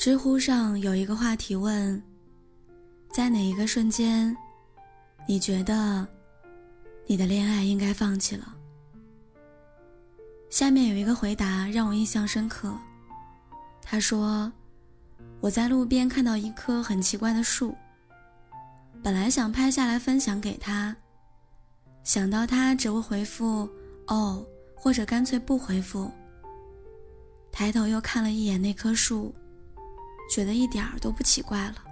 知乎上有一个话题问：在哪一个瞬间，你觉得你的恋爱应该放弃了？下面有一个回答让我印象深刻。他说：“我在路边看到一棵很奇怪的树，本来想拍下来分享给他，想到他只会回复‘哦’或者干脆不回复。抬头又看了一眼那棵树。”觉得一点儿都不奇怪了。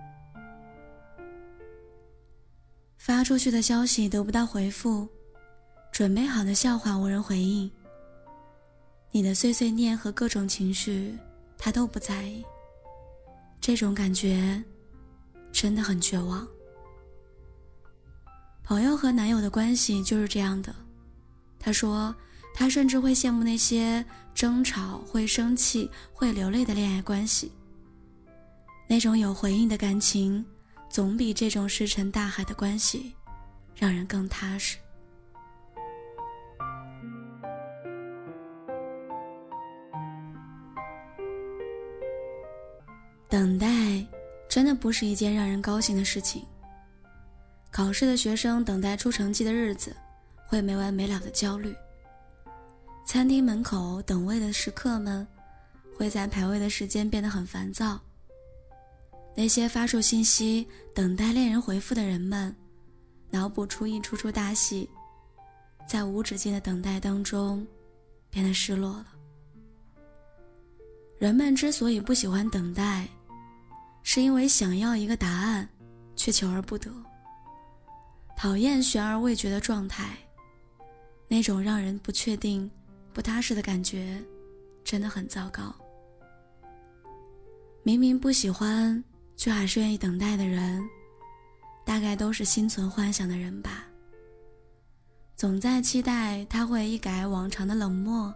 发出去的消息得不到回复，准备好的笑话无人回应。你的碎碎念和各种情绪，他都不在意。这种感觉真的很绝望。朋友和男友的关系就是这样的。他说，他甚至会羡慕那些争吵、会生气、会流泪的恋爱关系。那种有回应的感情，总比这种石沉大海的关系，让人更踏实。等待真的不是一件让人高兴的事情。考试的学生等待出成绩的日子，会没完没了的焦虑。餐厅门口等位的食客们，会在排位的时间变得很烦躁。那些发出信息等待恋人回复的人们，脑补出一出出大戏，在无止境的等待当中，变得失落了。人们之所以不喜欢等待，是因为想要一个答案，却求而不得。讨厌悬而未决的状态，那种让人不确定、不踏实的感觉，真的很糟糕。明明不喜欢。却还是愿意等待的人，大概都是心存幻想的人吧。总在期待他会一改往常的冷漠，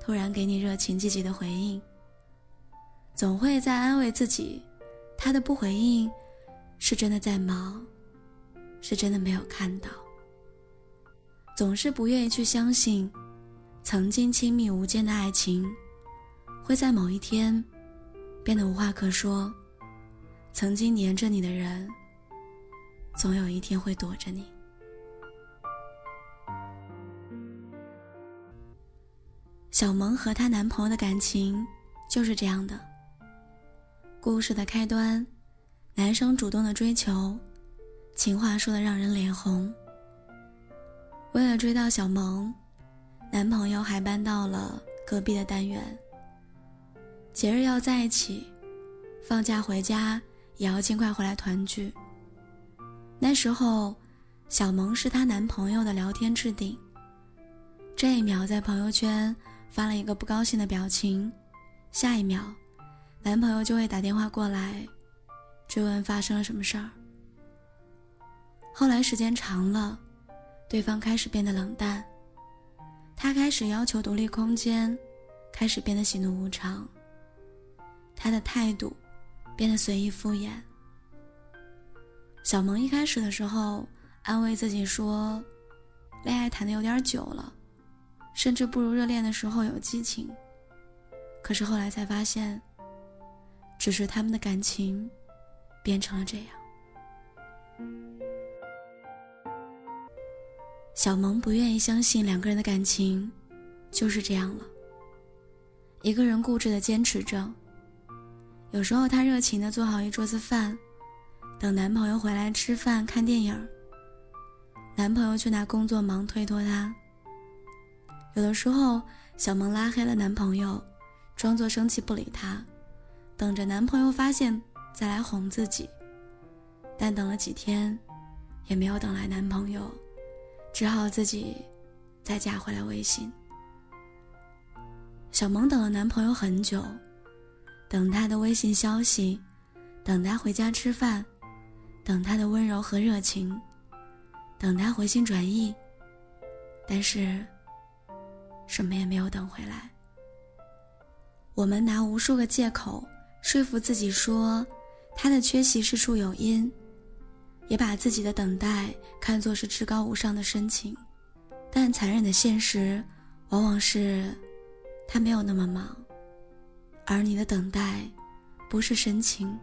突然给你热情积极的回应。总会在安慰自己，他的不回应，是真的在忙，是真的没有看到。总是不愿意去相信，曾经亲密无间的爱情，会在某一天，变得无话可说。曾经黏着你的人，总有一天会躲着你。小萌和她男朋友的感情就是这样的。故事的开端，男生主动的追求，情话说的让人脸红。为了追到小萌，男朋友还搬到了隔壁的单元。节日要在一起，放假回家。也要尽快回来团聚。那时候，小萌是她男朋友的聊天置顶。这一秒在朋友圈发了一个不高兴的表情，下一秒，男朋友就会打电话过来，追问发生了什么事儿。后来时间长了，对方开始变得冷淡，他开始要求独立空间，开始变得喜怒无常。他的态度。变得随意敷衍。小萌一开始的时候安慰自己说，恋爱谈的有点久了，甚至不如热恋的时候有激情。可是后来才发现，只是他们的感情变成了这样。小萌不愿意相信两个人的感情就是这样了。一个人固执的坚持着。有时候，她热情的做好一桌子饭，等男朋友回来吃饭看电影。男朋友却拿工作忙推脱她。有的时候，小萌拉黑了男朋友，装作生气不理他，等着男朋友发现再来哄自己。但等了几天，也没有等来男朋友，只好自己再加回来微信。小萌等了男朋友很久。等他的微信消息，等他回家吃饭，等他的温柔和热情，等他回心转意，但是什么也没有等回来。我们拿无数个借口说服自己说他的缺席事出有因，也把自己的等待看作是至高无上的深情，但残忍的现实往往是他没有那么忙。而你的等待，不是深情，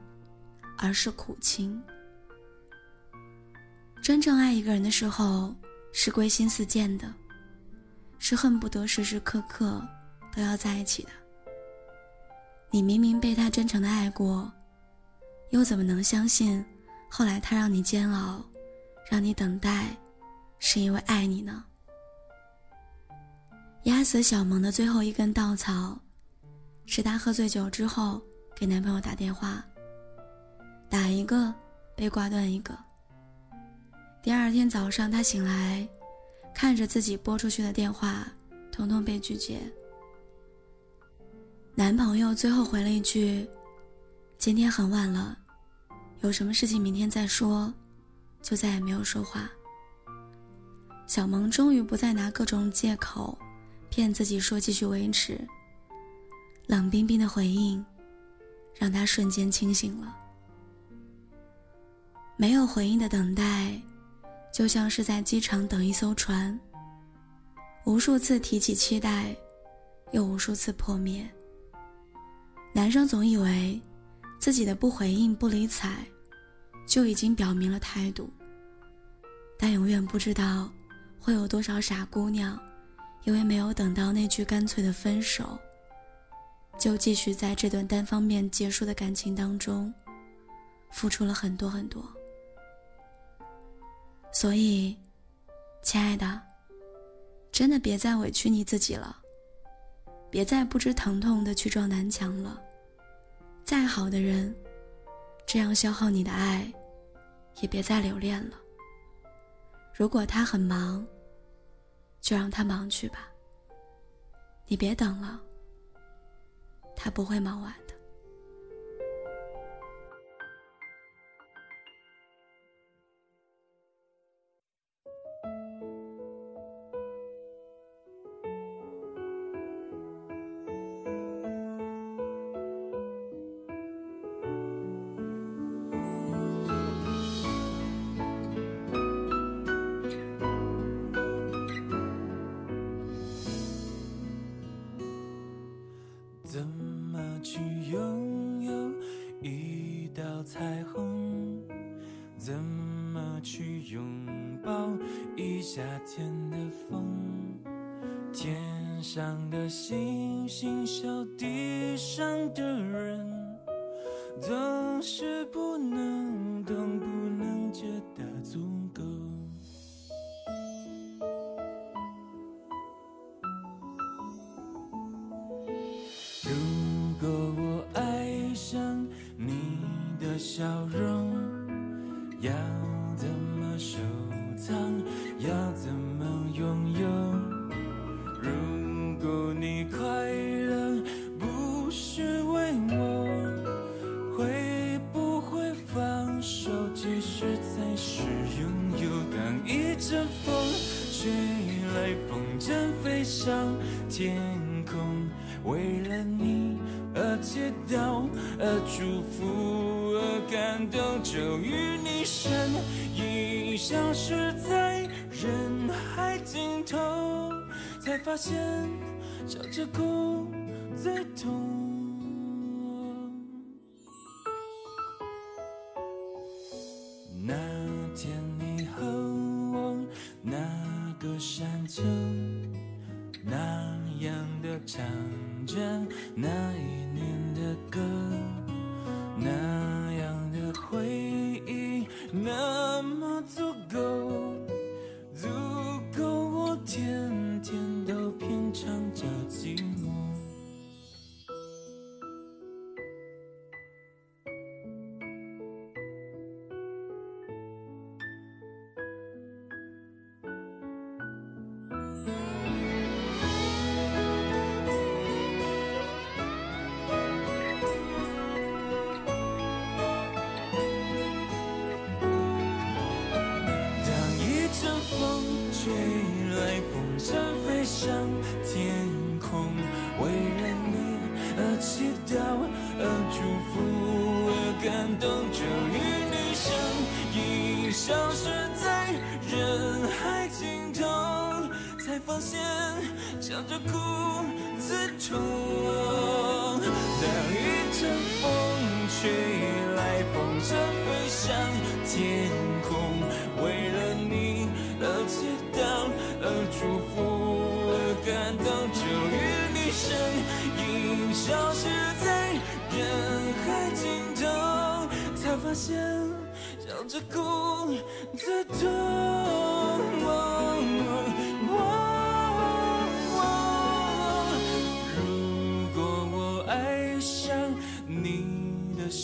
而是苦情。真正爱一个人的时候，是归心似箭的，是恨不得时时刻刻都要在一起的。你明明被他真诚的爱过，又怎么能相信后来他让你煎熬，让你等待，是因为爱你呢？压死小萌的最后一根稻草，是她喝醉酒之后给男朋友打电话，打一个被挂断一个。第二天早上，她醒来，看着自己拨出去的电话，统统被拒绝。男朋友最后回了一句：“今天很晚了，有什么事情明天再说。”就再也没有说话。小萌终于不再拿各种借口。骗自己说继续维持。冷冰冰的回应，让他瞬间清醒了。没有回应的等待，就像是在机场等一艘船。无数次提起期待，又无数次破灭。男生总以为，自己的不回应、不理睬，就已经表明了态度。但永远不知道，会有多少傻姑娘。因为没有等到那句干脆的分手，就继续在这段单方面结束的感情当中，付出了很多很多。所以，亲爱的，真的别再委屈你自己了，别再不知疼痛的去撞南墙了。再好的人，这样消耗你的爱，也别再留恋了。如果他很忙。就让他忙去吧，你别等了，他不会忙完。怎么去拥有一道彩虹？怎么去拥抱一夏天的风？天上的星星笑地上的人总是不能要怎么拥有？如果你快乐不是为我，会不会放手？其实才是拥有。当一阵风吹来，风筝飞上天空，为了你而祈祷，而祝福，而感动，就与你身影消失在。人海尽头，才发现笑着哭最痛。那天你和我那个山丘，发现笑着哭最痛。当一阵风。吹来，风筝飞上天空，为了你而祈祷，而祝福，而感动，终于你身影消失在人海尽头，才发现笑着哭的痛。